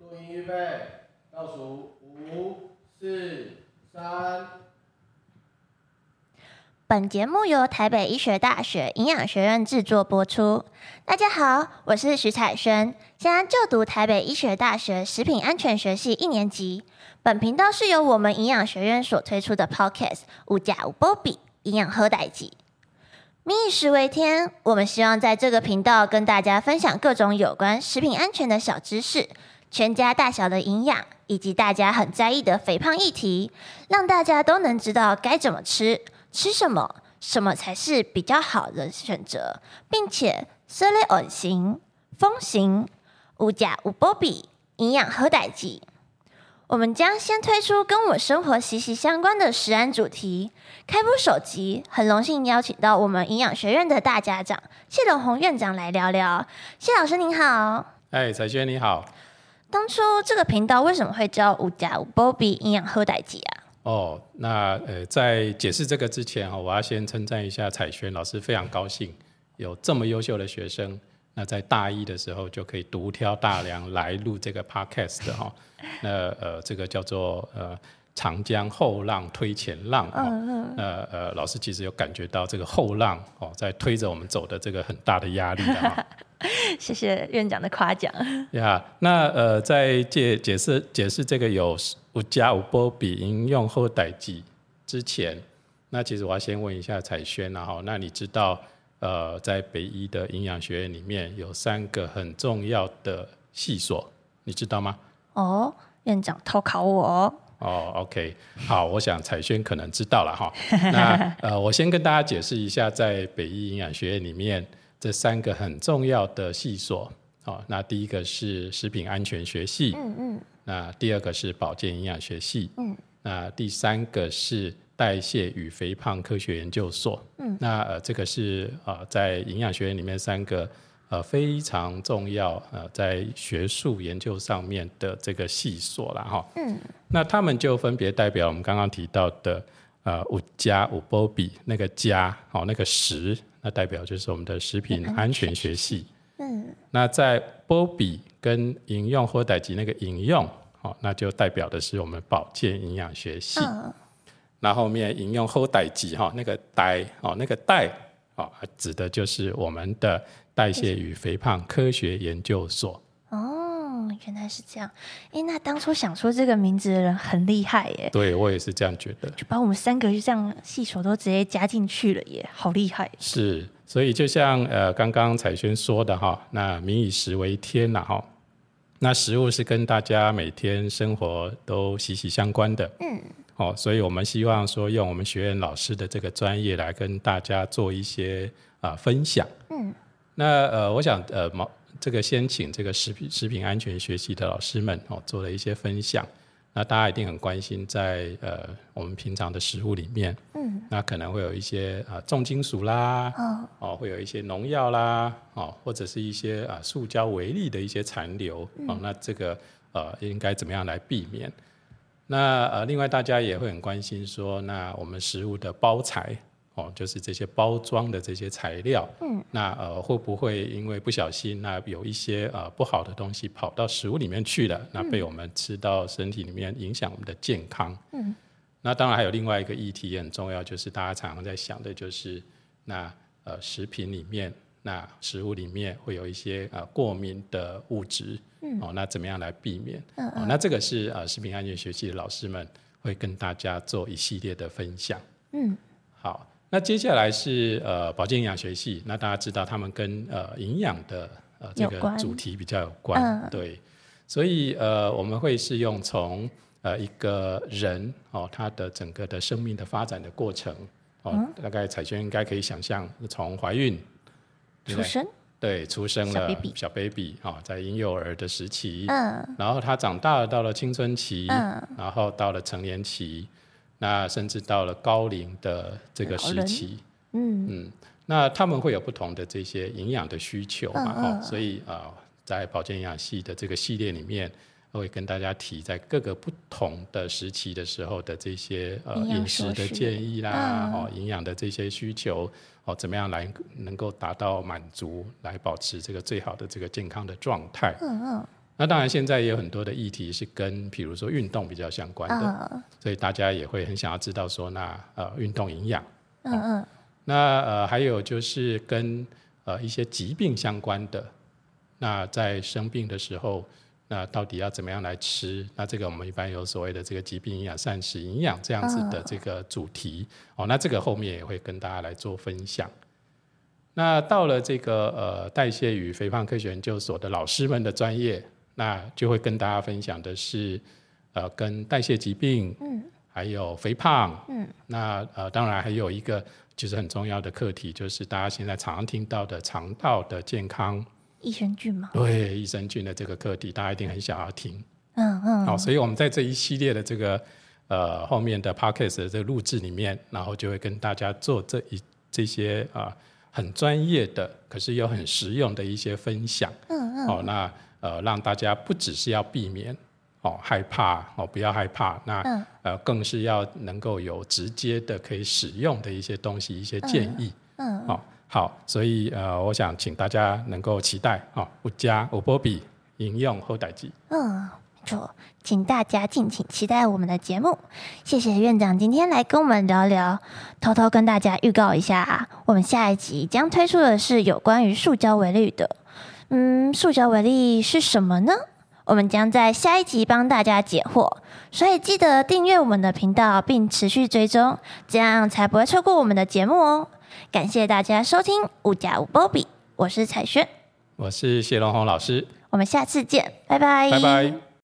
录音预备，倒数五、四、三。本节目由台北医学大学营养学院制作播出。大家好，我是徐彩萱，现在就读台北医学大学食品安全学系一年级。本频道是由我们营养学院所推出的 Podcast 五加五波比营养喝代记。民以食为天，我们希望在这个频道跟大家分享各种有关食品安全的小知识，全家大小的营养，以及大家很在意的肥胖议题，让大家都能知道该怎么吃。吃什么，什么才是比较好的选择，并且色类稳型、风行、无价无波比、营养喝代记。我们将先推出跟我生活息息相关的食安主题。开播首集，很荣幸邀请到我们营养学院的大家长谢龙宏院长来聊聊。谢老师您好，哎，彩娟你好。当初这个频道为什么会叫五加五 Bobby 营养喝代记啊？哦，那呃，在解释这个之前哈，我要先称赞一下彩轩老师，非常高兴有这么优秀的学生，那在大一的时候就可以独挑大梁来录这个 podcast 的哈。那呃，这个叫做呃长江后浪推前浪啊。那呃，老师其实有感觉到这个后浪哦，在推着我们走的这个很大的压力啊。谢谢院长的夸奖。呀，那呃，在解解释解释这个有五加五波比应用后代记之前，那其实我要先问一下彩轩然后那你知道呃，在北医的营养学院里面有三个很重要的系所，你知道吗？哦，院长偷考我。哦，OK，好，我想彩轩可能知道了哈。那呃，我先跟大家解释一下，在北医营养学院里面。这三个很重要的系所，哦，那第一个是食品安全学系，嗯嗯，那第二个是保健营养学系，嗯，那第三个是代谢与肥胖科学研究所，嗯，那呃这个是啊在营养学院里面三个呃非常重要呃在学术研究上面的这个系所了哈，嗯，那他们就分别代表我们刚刚提到的呃五加五波比那个加哦那个十。那代表就是我们的食品安全学系。嗯，那在波比跟饮用或代级那个饮用，哦，那就代表的是我们保健营养学系。嗯，那后面饮用或代级哈，那个代哦，那个代哦，指的就是我们的代谢与肥胖科学研究所。原来是这样，哎，那当初想说这个名字的人很厉害耶。对我也是这样觉得，就把我们三个就这样细手都直接加进去了耶，好厉害。是，所以就像呃刚刚彩轩说的哈，那民以食为天呐哈，那食物是跟大家每天生活都息息相关的。嗯，哦，所以我们希望说用我们学院老师的这个专业来跟大家做一些啊分享。嗯，那呃，我想呃毛。这个先请这个食品食品安全学习的老师们哦做了一些分享，那大家一定很关心，在呃我们平常的食物里面，嗯，那可能会有一些啊重金属啦，哦，会有一些农药啦，哦，或者是一些啊塑胶微粒的一些残留，哦，那这个呃应该怎么样来避免？那呃另外大家也会很关心说，那我们食物的包材。哦，就是这些包装的这些材料，嗯，那呃会不会因为不小心，那有一些呃不好的东西跑到食物里面去了，那被我们吃到身体里面，影响我们的健康，嗯，那当然还有另外一个议题也很重要，就是大家常常在想的，就是那呃食品里面，那食物里面会有一些呃过敏的物质，嗯，哦，那怎么样来避免？嗯嗯，那这个是呃食品安全学系的老师们会跟大家做一系列的分享，嗯，好。那接下来是呃保健营养学系，那大家知道他们跟呃营养的呃这个主题比较有关，对，所以呃我们会是用从呃一个人哦他的整个的生命的发展的过程哦，大概彩娟应该可以想象从怀孕出生，对，出生了小 baby 哦，在婴幼儿的时期，嗯，然后他长大了到了青春期，嗯，然后到了成年期。那甚至到了高龄的这个时期，嗯嗯，那他们会有不同的这些营养的需求嘛？哦，所以啊，在保健营养系的这个系列里面，会跟大家提在各个不同的时期的时候的这些呃饮食的建议啦，哦，营养的这些需求，哦，怎么样来能够达到满足，来保持这个最好的这个健康的状态？嗯嗯。那当然，现在也有很多的议题是跟比如说运动比较相关的，嗯所以大家也会很想要知道说，那呃运动营养，嗯嗯那呃还有就是跟呃一些疾病相关的，那在生病的时候，那到底要怎么样来吃？那这个我们一般有所谓的这个疾病营养、膳食营养这样子的这个主题、哦，那这个后面也会跟大家来做分享。那到了这个呃代谢与肥胖科学研究所的老师们的专业，那就会跟大家分享的是呃跟代谢疾病，嗯，还有肥胖，嗯，那呃当然还有一个就是很重要的课题，就是大家现在常常听到的肠道的健康，益生菌吗？对益生菌的这个课题，大家一定很想要听。嗯嗯，好，所以我们在这一系列的这个呃后面的 podcast 的这个录制里面，然后就会跟大家做这一这些啊、很专业的，可是又很实用的一些分享。嗯嗯哦，那呃让大家不只是要避免哦害怕哦不要害怕，那、嗯呃更是要能够有直接的可以使用的一些东西、一些建议。嗯，哦，好，所以呃我想请大家能够期待哦，不加五波比应用后代记。嗯，就请大家敬请期待我们的节目。谢谢院长今天来跟我们聊聊，偷偷跟大家预告一下，我们下一集将推出的是有关于塑胶微粒的。嗯，塑胶微粒是什么呢？我们将在下一集帮大家解惑，所以记得订阅我们的频道并持续追踪，这样才不会错过我们的节目哦。感谢大家收听五加五 Bobby，我是彩萱，我是谢龙红老师，我们下次见，拜拜，拜拜。